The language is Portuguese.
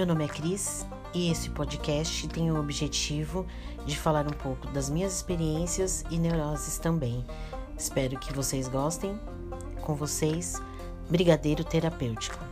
Meu nome é Cris e esse podcast tem o objetivo de falar um pouco das minhas experiências e neuroses também. Espero que vocês gostem. Com vocês, Brigadeiro Terapêutico.